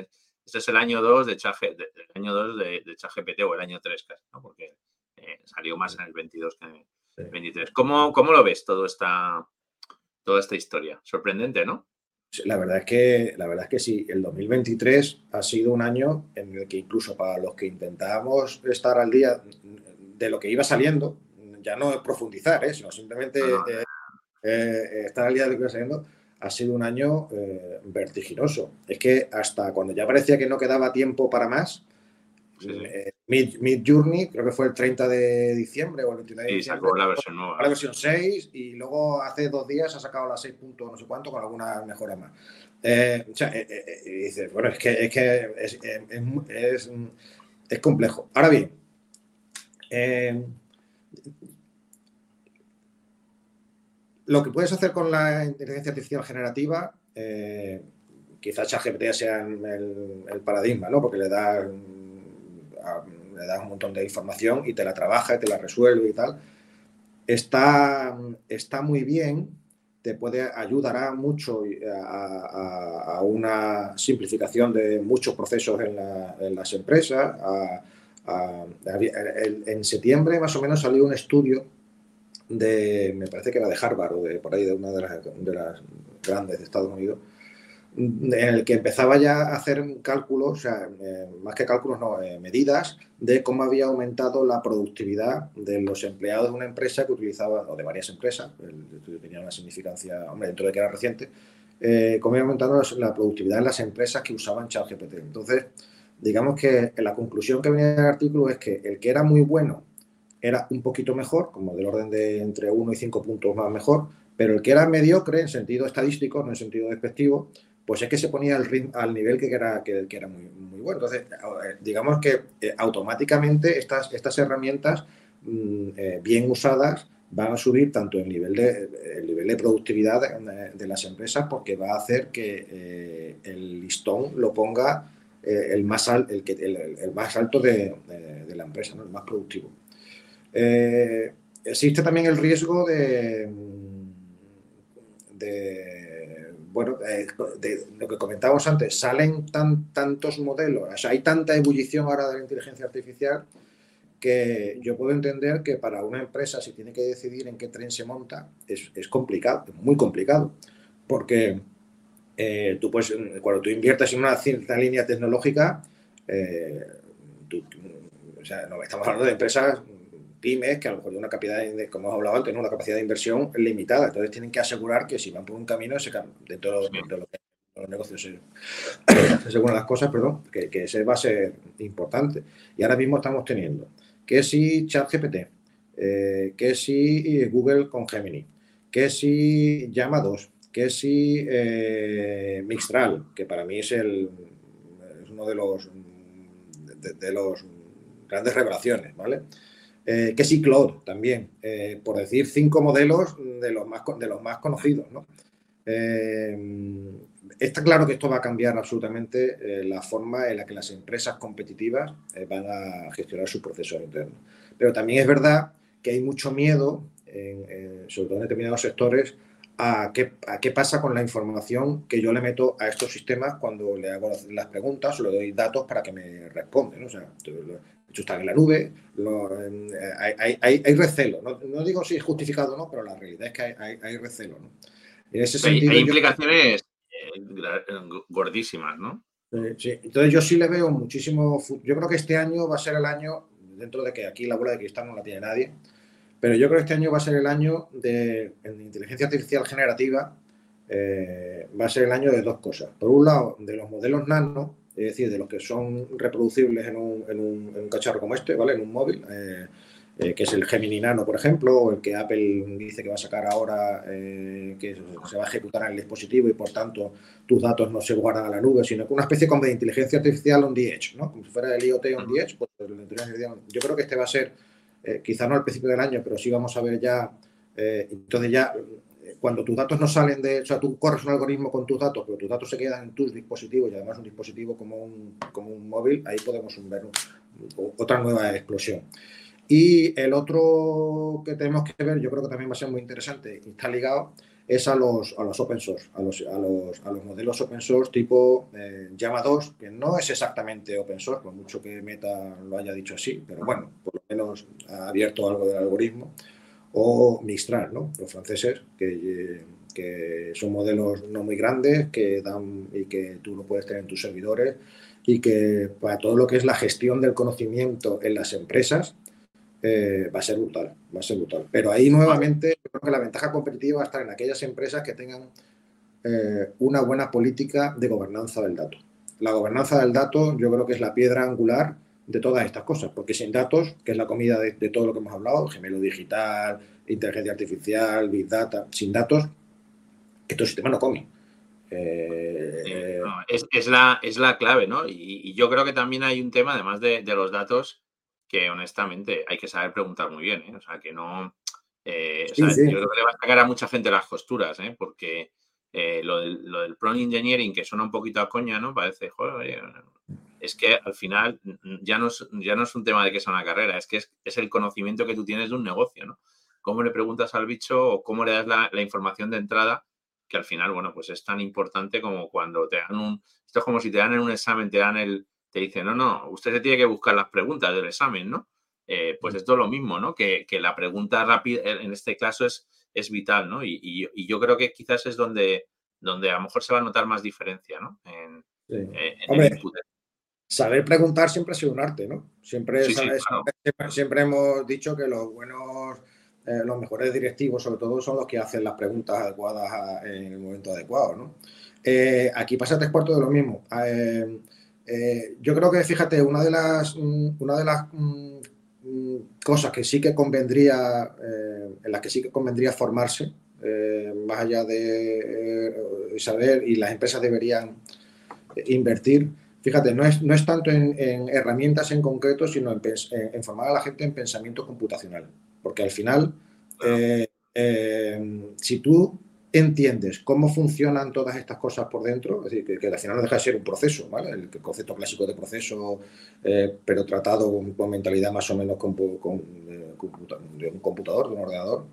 Este es el año 2 de Chaje, año 2 de, de ChatGPT o el año 3 casi, ¿no? Porque eh, salió más en el 22 que en el 23. ¿Cómo, ¿Cómo, lo ves todo esta, toda esta historia? Sorprendente, ¿no? La verdad, es que, la verdad es que sí, el 2023 ha sido un año en el que incluso para los que intentábamos estar al día de lo que iba saliendo, ya no es profundizar, ¿eh? sino simplemente eh, eh, estar al día de lo que iba saliendo, ha sido un año vertiginoso. Es que hasta cuando ya parecía que no quedaba tiempo para más, eh, Mid, Journey, creo que fue el 30 de diciembre o el 29 de diciembre. sacó la versión nueva. La versión 6 y luego hace dos días ha sacado la 6. no sé cuánto con alguna mejora más. Eh, o sea, eh, y dices, bueno, es que es, que es, es, es complejo. Ahora bien, lo que puedes hacer con la inteligencia artificial generativa, quizás ChatGPT sea el, el, paradigma, ¿no? Porque le da le das un montón de información y te la trabaja y te la resuelve y tal. Está, está muy bien, te puede ayudará mucho a, una simplificación de muchos procesos en, las empresas. en septiembre más o menos salió un estudio de, me parece que era de Harvard o de por ahí de una de las, de las grandes de Estados Unidos, en el que empezaba ya a hacer cálculos, o sea, eh, más que cálculos, no, eh, medidas de cómo había aumentado la productividad de los empleados de una empresa que utilizaba, o de varias empresas, el estudio tenía una significancia, hombre, dentro de que era reciente, eh, cómo había aumentado la productividad de las empresas que usaban ChatGPT. Entonces, digamos que la conclusión que venía del artículo es que el que era muy bueno era un poquito mejor, como del orden de entre 1 y 5 puntos más mejor, pero el que era mediocre en sentido estadístico, no en sentido despectivo, pues es que se ponía al, nivel que era, que, era muy, muy, bueno. Entonces, eh, digamos que eh, automáticamente estas, estas herramientas mm, eh, bien usadas van a subir tanto el nivel de, el nivel de productividad de, las empresas porque va a hacer que el listón lo ponga el, más el, el, más alto de, la empresa, el más productivo. existe también el riesgo de, de bueno, eh, lo que comentábamos antes, salen tan, tantos modelos, hay tanta ebullición ahora de la inteligencia artificial que yo puedo entender que para una empresa, si tiene que decidir en qué tren se monta, es, complicado, es muy complicado, porque eh, tú puedes, cuando tú inviertes en una cierta línea tecnológica, eh, o sea, no, estamos hablando de empresas pymes que a lo mejor de una capacidad, de, como hemos hablado antes, una capacidad de inversión limitada. Entonces tienen que asegurar que si van por un camino, ese, dentro de, de, de los negocios según las cosas, perdón, que, que, ese va a ser importante. Y ahora mismo estamos teniendo que si ChatGPT, eh, que si Google con Gemini, que si Llama 2, que si eh, Mixtral, que para mí es, el, es uno de los, de, de los grandes revelaciones, ¿vale? Eh, que sí Claude también, eh, por decir cinco modelos de los más, de los más conocidos. ¿no? Eh, está claro que esto va a cambiar absolutamente la forma en la que las empresas competitivas van a gestionar su proceso interno. Pero también es verdad que hay mucho miedo, sobre todo en determinados sectores, a qué, a qué, pasa con la información que yo le meto a estos sistemas cuando le hago las preguntas o le doy datos para que me responden. O sea, están en la nube, hay, hay, recelo. No, digo si es justificado o no, pero la realidad es que hay, recelo. ¿no? En ese sentido, hay implicaciones eh, gordísimas, ¿no? Sí, entonces yo sí le veo muchísimo. Yo creo que este año va a ser el año, dentro de que aquí la bola de cristal no la tiene nadie, pero yo creo que este año va a ser el año de inteligencia artificial generativa, eh, va a ser el año de dos cosas. Por un lado, de los modelos nano, es decir, de los que son reproducibles en un, en un, en un cacharro como este, ¿vale? En un móvil, eh, eh, que es el Gemini Nano, por ejemplo, o el que Apple dice que va a sacar ahora, eh, que se va a ejecutar en el dispositivo y por tanto tus datos no se guardan a la nube, sino que una especie como de inteligencia artificial on the edge, ¿no? Como si fuera el IoT on the edge, pues yo creo que este va a ser, quizá no al principio del año, pero sí vamos a ver ya, entonces ya cuando tus datos no salen de, o sea, tú corres un algoritmo con tus datos, pero tus datos se quedan en tus dispositivos y además un dispositivo como un, como un móvil, ahí podemos ver otra nueva explosión. Y el otro que tenemos que ver, yo creo que también va a ser muy interesante y está ligado, es a los, a los open source, a los, a los, a los modelos open source tipo eh, 2, que no es exactamente open source, por mucho que Meta lo haya dicho así, pero bueno, por lo menos ha abierto algo del algoritmo o Mistral, ¿no? los franceses, que, que, son modelos no muy grandes que dan y que tú lo puedes tener en tus servidores y que para todo lo que es la gestión del conocimiento en las empresas eh, va a ser brutal, va a ser brutal. Pero ahí nuevamente creo que la ventaja competitiva va a estar en aquellas empresas que tengan eh, una buena política de gobernanza del dato. La gobernanza del dato yo creo que es la piedra angular de todas estas cosas, porque sin datos, que es la comida de, todo lo que hemos hablado, gemelo digital, inteligencia artificial, big data, sin datos, estos sistemas no comen. Eh, es, la, es la clave, ¿no? Y, yo creo que también hay un tema, además de, los datos, que honestamente hay que saber preguntar muy bien, ¿eh? O sea, que no... Eh, yo creo que le va a sacar a mucha gente las costuras, ¿eh? Porque lo, del, lo del prompt engineering, que suena un poquito a coña, ¿no? Parece, joder, es que al final ya no es, ya no es un tema de que sea una carrera, es que es, el conocimiento que tú tienes de un negocio, ¿no? Cómo le preguntas al bicho o cómo le das la, información de entrada, que al final, bueno, pues es tan importante como cuando te dan un... Esto es como si te dan en un examen, te dan el... Te dicen, no, no, usted se tiene que buscar las preguntas del examen, ¿no? Eh, pues esto es lo mismo, ¿no? Que, la pregunta rápida, en este caso, es, es vital, ¿no? Y, y, yo creo que quizás es donde donde a lo mejor se va a notar más diferencia, ¿no? En, saber preguntar siempre ha sido un arte, ¿no? Siempre, siempre, hemos dicho que los buenos, eh, los mejores directivos, sobre todo, son los que hacen las preguntas adecuadas en el momento adecuado, ¿no? Eh, aquí pasa tres cuartos de lo mismo. Eh, yo creo que, fíjate, una de las, mm, una de las mm, mm, cosas que sí que convendría, en las que sí que convendría formarse, más allá de saber, y las empresas deberían invertir, fíjate, no es, no es tanto en, herramientas en concreto, sino en, formar a la gente en pensamiento computacional. Porque al final, eh, eh, si tú entiendes cómo funcionan todas estas cosas por dentro, es decir, que, al final no deja de ser un proceso, ¿vale? El, concepto clásico de proceso, eh, pero tratado con, mentalidad más o menos con, de un computador, de un ordenador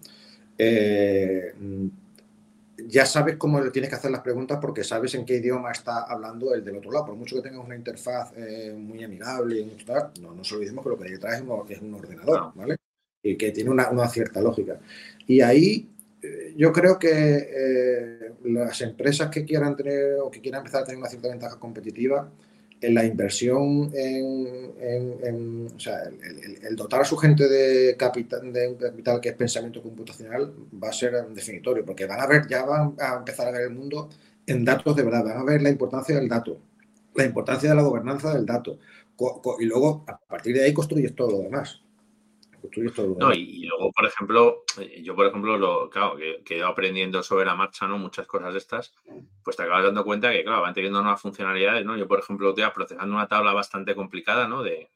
ya sabes cómo le tienes que hacer las preguntas porque sabes en qué idioma está hablando el del otro lado. Por mucho que tengas una interfaz eh, muy amigable, no nos olvidemos que lo que detrás es, un ordenador, ¿vale? Y que tiene una, cierta lógica. Y ahí eh, yo creo que eh, las empresas que quieran tener o que quieran empezar a tener una cierta ventaja competitiva, en la inversión en, o sea, el, dotar a su gente de capital, de un capital que es pensamiento computacional va a ser definitorio, porque van a ver, ya van a empezar a ver el mundo en datos de verdad, van a ver la importancia del dato, la importancia de la gobernanza del dato, y luego a partir de ahí construyes todo lo demás. No, y, luego, por ejemplo, eh, yo, por ejemplo, lo, claro, que, he ido aprendiendo sobre la marcha, ¿no? Muchas cosas de estas, pues te acabas dando cuenta que, claro, van teniendo nuevas funcionalidades, ¿no? Yo, por ejemplo, estoy procesando una tabla bastante complicada, ¿no? De,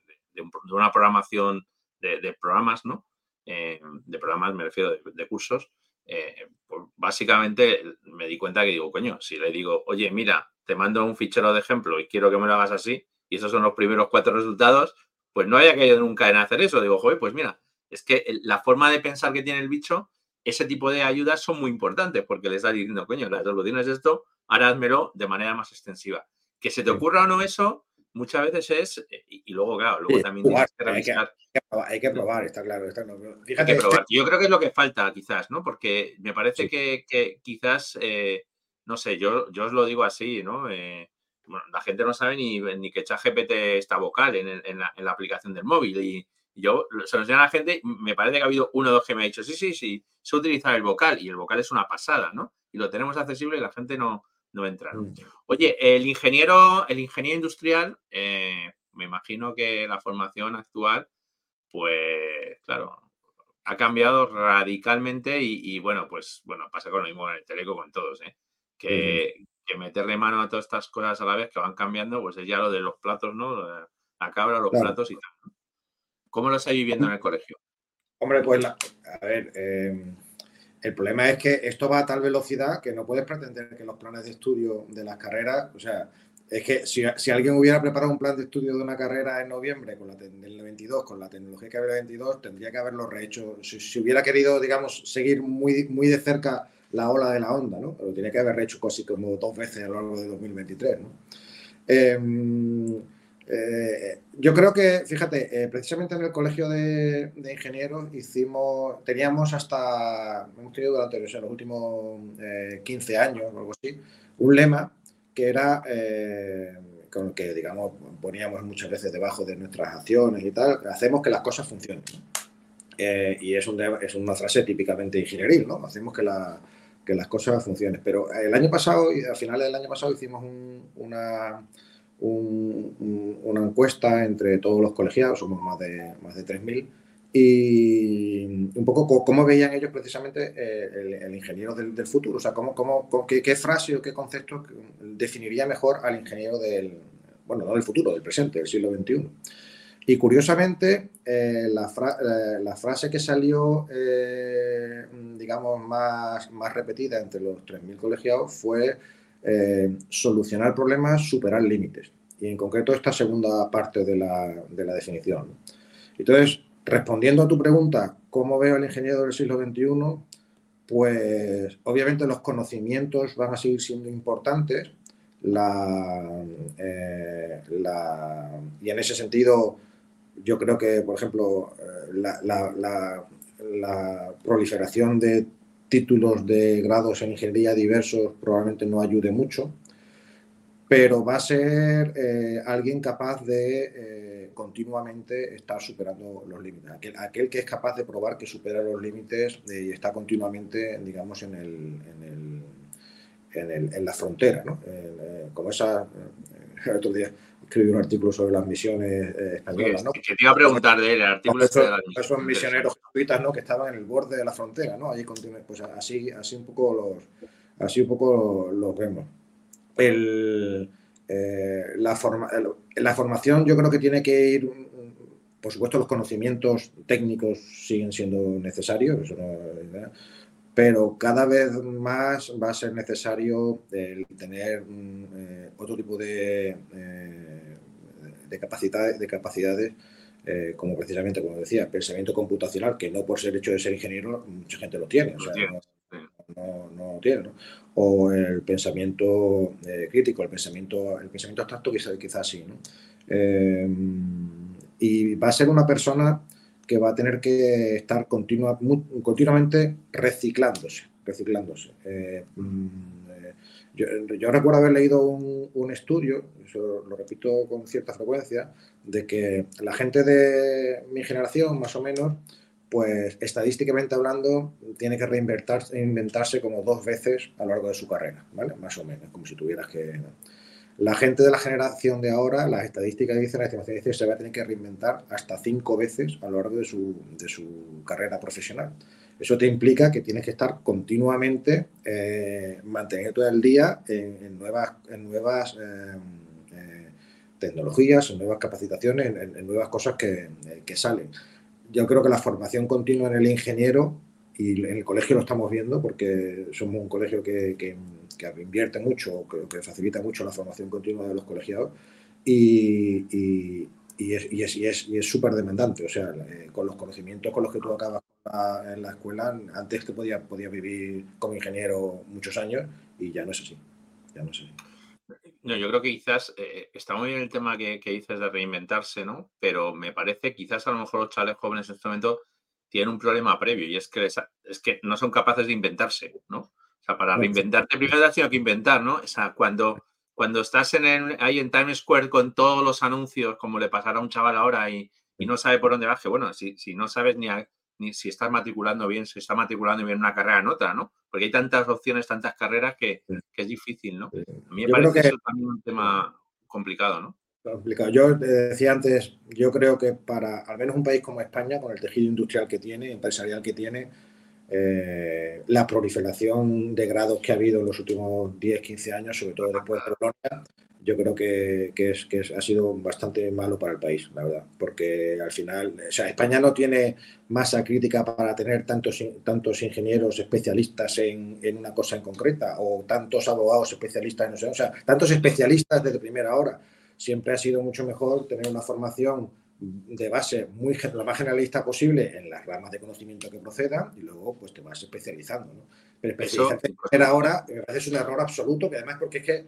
una programación de, programas, ¿no? Eh, de programas, me refiero, de, cursos. Eh, pues básicamente me di cuenta que digo, coño, si le digo, oye, mira, te mando un fichero de ejemplo y quiero que me lo hagas así, y esos son los primeros cuatro resultados, pues no había caído nunca en hacer eso. Digo, joder, pues mira, es que la forma de pensar que tiene el bicho, ese tipo de ayudas son muy importantes porque le estás diciendo, coño, la solución es esto, ahora házmelo de manera más extensiva. Que se te ocurra o no eso, muchas veces es, eh, y, luego, claro, luego también tienes que revisar. Hay que, probar, está claro. Está Hay que probar. Yo creo que es lo que falta, quizás, ¿no? Porque me parece que, quizás, eh, no sé, yo, yo os lo digo así, ¿no? Eh, bueno, la gente no sabe ni, ni que ChatGPT está vocal en, la, aplicación del móvil. Y, yo se lo enseño a la gente, me parece que ha habido uno o dos que me ha dicho, sí, sí, sí, se utiliza el vocal y el vocal es una pasada, ¿no? Y lo tenemos accesible y la gente no, no entra. Mm. Oye, el ingeniero, el ingeniero industrial, eh, me imagino que la formación actual, pues, claro, ha cambiado radicalmente y, bueno, pues, bueno, pasa con lo mismo en el teleco con todos, ¿eh? Que, que meterle mano a todas estas cosas a la vez que van cambiando, pues es ya lo de los platos, ¿no? La cabra, los platos y tal. ¿Cómo lo estáis viviendo en el colegio? Hombre, pues a ver, em, el problema es que esto va a tal velocidad que no puedes pretender que los planes de estudio de las carreras, o sea, es que si, alguien hubiera preparado un plan de estudio de una carrera en noviembre con la del 22, con la tecnología que había el 22, tendría que haberlo rehecho. Si, hubiera querido, digamos, seguir muy, muy de cerca la ola de la onda, ¿no? Pero tiene que haber hecho casi como dos veces a lo largo de 2023, ¿no? Em, eh, yo creo que, fíjate, eh, precisamente en el colegio de, ingenieros hicimos, teníamos hasta, hemos tenido durante los últimos 15 eh, años o algo así, un lema que era con el que, digamos, poníamos muchas veces debajo de nuestras acciones y tal, hacemos que las cosas funcionen. y es, es una frase típicamente ingenieril, ¿no? Hacemos que la, que las cosas funcionen. Pero el año pasado, a finales del año pasado, hicimos una, una encuesta entre todos los colegiados, somos más de, más de 3.000, y un poco cómo veían ellos precisamente eh, el, ingeniero del, futuro, o sea, cómo, cómo, qué, qué, frase o qué concepto definiría mejor al ingeniero del, bueno, no del futuro, del presente, del siglo XXI. Y curiosamente, eh, la, eh, la, frase que salió, eh, digamos, más, más repetida entre los 3.000 colegiados fue solucionar problemas, superar límites. Y en concreto esta segunda parte de la, de la definición. Entonces, respondiendo a tu pregunta, ¿cómo veo al ingeniero del siglo XXI? Pues obviamente los conocimientos van a seguir siendo importantes. La, la, y en ese sentido, yo creo que, por ejemplo, eh, la, proliferación de títulos de grados en ingeniería diversos probablemente no ayude mucho, pero va a ser eh, alguien capaz de eh, continuamente estar superando los límites. Aquel, que es capaz de probar que supera los límites y está continuamente, digamos, en, el, en, la frontera, ¿no? como esa, el otro día escribí un artículo sobre las misiones eh, españolas. ¿no? Que te iba a preguntar de él, el artículo este de Esos misioneros jesuitas ¿no? que estaban en el borde de la frontera, ¿no? Allí pues así, así un poco los, así un poco los vemos. El, eh, la, forma, la formación yo creo que tiene que ir, por supuesto los conocimientos técnicos siguen siendo necesarios, eso no, pero cada vez más va a ser necesario el tener eh, otro tipo de, eh, de, capacidades, de capacidades eh, como precisamente, como decía, pensamiento computacional, que no por ser hecho de ser ingeniero, mucha gente lo tiene. O sea, no, no, tiene, O el pensamiento crítico, el pensamiento, el pensamiento abstracto, quizás, quizás sí. y va a ser una persona que va a tener que estar continua, continuamente reciclándose. reciclándose. Eh, mm, eh, yo, recuerdo haber leído un, estudio, eso lo repito con cierta frecuencia, de que la gente de mi generación, más o menos, pues estadísticamente hablando, tiene que reinventarse como dos veces a lo largo de su carrera, ¿vale? Más o menos, como si tuvieras que... La gente de la generación de ahora, las estadísticas dicen, la estimación dice, se va a tener que reinventar hasta cinco veces a lo largo de su, de su carrera profesional. Eso te implica que tienes que estar continuamente eh, manteniendo el día en, nuevas, en nuevas eh, eh, tecnologías, en nuevas capacitaciones, en, nuevas cosas que, que, salen. Yo creo que la formación continua en el ingeniero, y en el colegio lo estamos viendo porque somos un colegio que, que que invierte mucho, que, que facilita mucho la formación continua de los colegiados y, y, y es súper demandante. O sea, eh, con los conocimientos con los que tú acabas en la escuela, antes te podía, podía vivir como ingeniero muchos años y ya no es así. Ya no es así. No, yo creo que quizás eh, está muy bien el tema que, que, dices de reinventarse, ¿no? Pero me parece quizás a lo mejor los chavales jóvenes en este momento tienen un problema previo y es que, es que no son capaces de inventarse, ¿no? sea, para reinventarte primero has tenido que inventar, ¿no? O sea, cuando, cuando estás en ahí en Times Square con todos los anuncios, como le pasará a un chaval ahora y, y no sabe por dónde va, que bueno, si, si no sabes ni, ni si estás matriculando bien, si está matriculando bien una carrera en otra, ¿no? Porque hay tantas opciones, tantas carreras que, que es difícil, ¿no? A mí me parece eso también un tema complicado, ¿no? Yo decía antes, yo creo que para al menos un país como España, con el tejido industrial que tiene, empresarial que tiene, eh, la proliferación de grados que ha habido en los últimos 10, 15 años, sobre todo después de Colonia, yo creo que, es, que ha sido bastante malo para el país, la verdad, porque al final, o sea, España no tiene masa crítica para tener tantos, tantos ingenieros especialistas en, en una cosa en concreta o tantos abogados especialistas en no sé, o sea, tantos especialistas desde primera hora. Siempre ha sido mucho mejor tener una formación de base muy lo más generalista posible en las ramas de conocimiento que procedan y luego pues te vas especializando. ¿no? Pero especializarte ahora me parece un error absoluto, que además porque es que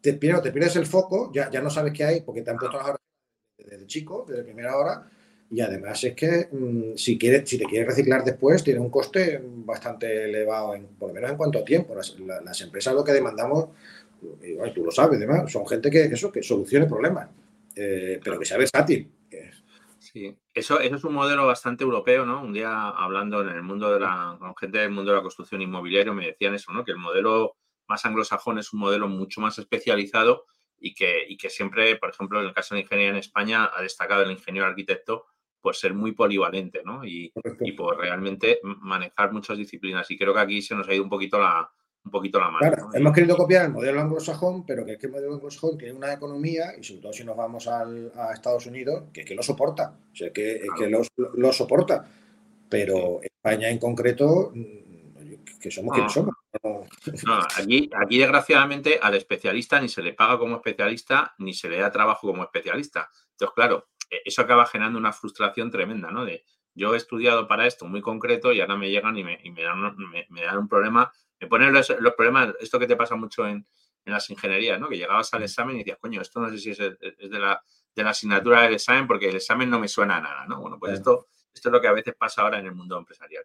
te, te pierdes el foco, ya, ya no sabes qué hay porque te han puesto las desde chico, desde primera hora, y además es que mm, si, quieres, si te quieres reciclar después tiene un coste bastante elevado, en, por lo menos en cuanto a tiempo. Las, empresas lo que demandamos, y, tú lo sabes, además, son gente que, eso, que solucione problemas, eh, pero que sea versátil Sí, eso, eso es un modelo bastante europeo, ¿no? Un día hablando en el mundo de la, con gente del mundo de la construcción inmobiliaria me decían eso, ¿no? Que el modelo más anglosajón es un modelo mucho más especializado y que, y que siempre, por ejemplo, en el caso de ingeniería en España, ha destacado el ingeniero arquitecto por ser muy polivalente, ¿no? Y, y por realmente manejar muchas disciplinas. Y creo que aquí se nos ha ido un poquito la, un poquito la mano. Claro, hemos querido copiar el modelo anglosajón, pero que es que el modelo anglosajón tiene una economía, y sobre todo si nos vamos al, a Estados Unidos, que, que lo soporta, o sea, que, que lo, lo, soporta. Pero España en concreto, mm, que somos quienes somos. No, aquí, aquí, desgraciadamente, al especialista ni se le paga como especialista, ni se le da trabajo como especialista. Entonces, claro, e, eso acaba generando una frustración tremenda, ¿no? De yo he estudiado para esto muy concreto y ahora me llegan y me, y me, dan, me, me dan un problema me ponen los, problemas, esto que te pasa mucho en, las ingenierías, ¿no? Que llegabas al mm. examen y decías, coño, esto no sé si es, de, la, de, la, asignatura del examen porque el examen no me suena a nada, ¿no? Bueno, pues esto, esto es lo que a veces pasa ahora en el mundo empresarial.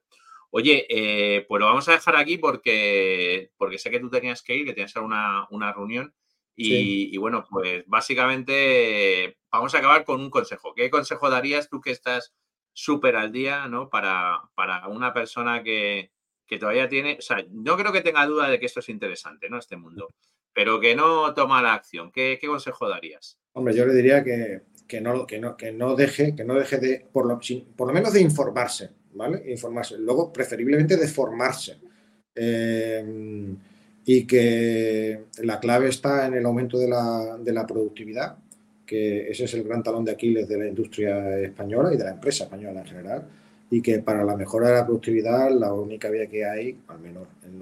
Oye, eh, pues lo vamos a dejar aquí porque, porque sé que tú tenías que ir, que tenías una, una reunión. Y, y, bueno, pues básicamente vamos a acabar con un consejo. ¿Qué consejo darías tú que estás súper al día, ¿no? Para, para una persona que, que todavía tiene, o sea, no creo que tenga duda de que esto es interesante, ¿no? Este mundo, pero que no toma la acción. ¿Qué, consejo darías? Hombre, yo le diría que, no, que, no, que no deje, que no deje de, por lo, por lo menos de informarse, ¿vale? Informarse. Luego, preferiblemente de formarse. Eh, y que la clave está en el aumento de la, de la productividad, que ese es el gran talón de Aquiles de la industria española y de la empresa española en general y que para la mejora de la productividad la única vía que hay, al menos en,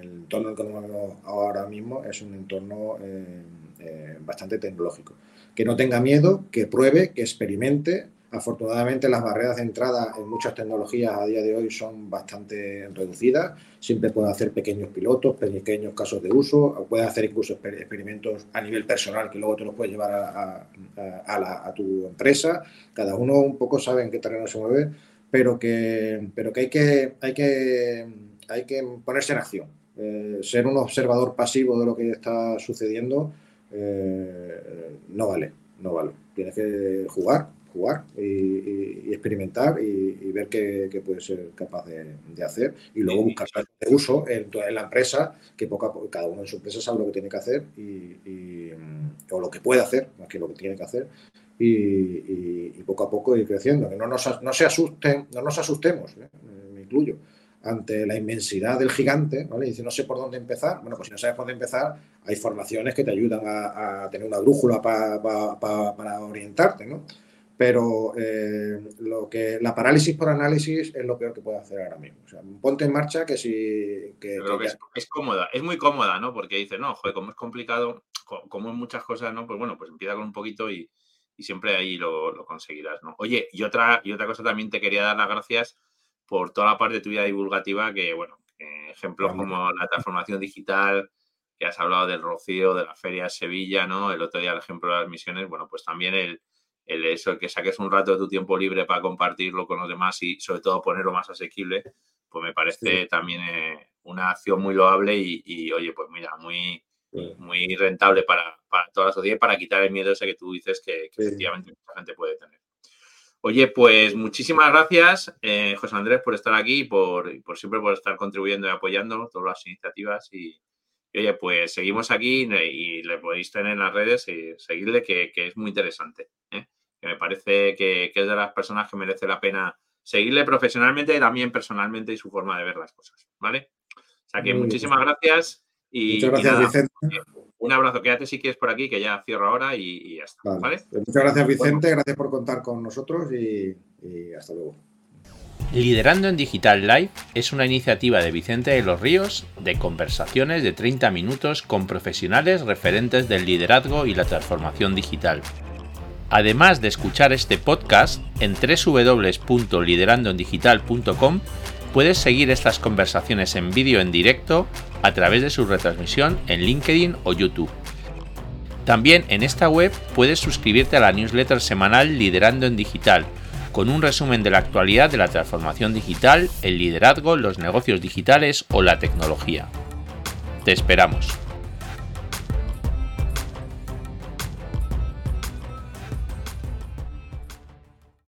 entorno en el que nos movemos ahora mismo, es un entorno eh, eh, bastante tecnológico. Que no tenga miedo, que pruebe, que experimente. Afortunadamente las barreras de entrada en muchas tecnologías a día de hoy son bastante reducidas. Siempre puede hacer pequeños pilotos, pequeños casos de uso, puede hacer incluso experimentos a nivel personal que luego te los puedes llevar a, a tu empresa. Cada uno un poco sabe en qué terreno se mueve pero que, pero que, hay, que, hay, que hay que ponerse en acción. Eh, ser un observador pasivo de lo que está sucediendo eh, no vale, no vale. Tienes que jugar, jugar y, experimentar y, ver qué, puede ser capaz de, hacer y luego buscar de uso en, la empresa, que poco a poco, cada uno en su empresa sabe lo que tiene que hacer y, o lo que puede hacer, más que lo que tiene que hacer y, poco a poco ir creciendo. Que no nos, no se asusten, no nos asustemos, ¿eh? me incluyo, ante la inmensidad del gigante, ¿vale? Y dice, no sé por dónde empezar. Bueno, pues si no sabes por dónde empezar, hay formaciones que te ayudan a, tener una brújula para orientarte, ¿no? Pero eh, lo que, la parálisis por análisis es lo peor que puede hacer ahora mismo. O sea, ponte en marcha que si... Que, es, es, cómoda, es muy cómoda, ¿no? Porque dice, no, joder, como es complicado, como en muchas cosas, ¿no? Pues bueno, pues empieza con un poquito y, y siempre ahí lo, conseguirás, ¿no? Oye, y otra, y otra cosa también te quería dar las gracias por toda la parte de tu vida divulgativa, que, bueno, ejemplos como la transformación digital, que has hablado del Rocío, de la Feria de Sevilla, ¿no? El otro día el ejemplo de las misiones, bueno, pues también el, el eso, que saques un rato de tu tiempo libre para compartirlo con los demás y sobre todo ponerlo más asequible, pues me parece también eh, una acción muy loable y, y, oye, pues mira, muy, muy rentable para, toda la sociedad y para quitar el miedo ese que tú dices que, efectivamente mucha gente puede tener. Oye, pues muchísimas gracias, eh, José Andrés, por estar aquí y por, siempre por estar contribuyendo y apoyando todas las iniciativas. Y, oye, pues seguimos aquí y, le podéis tener en las redes y seguirle, que, es muy interesante. ¿eh? Que me parece que, es de las personas que merece la pena seguirle profesionalmente y también personalmente y su forma de ver las cosas. ¿Vale? O sea que muchísimas gracias muchas gracias, Vicente. Un abrazo, quédate si quieres por aquí, que ya cierro ahora y, ya está. Pues muchas gracias, Vicente, gracias por contar con nosotros y, hasta luego. Liderando en Digital Live es una iniciativa de Vicente de los Ríos de conversaciones de 30 minutos con profesionales referentes del liderazgo y la transformación digital. Además de escuchar este podcast en www.liderandoendigital.com puedes seguir estas conversaciones en vídeo en directo a través de su retransmisión en LinkedIn o YouTube. También en esta web puedes suscribirte a la newsletter semanal Liderando en Digital, con un resumen de la actualidad de la transformación digital, el liderazgo, los negocios digitales o la tecnología. Te esperamos.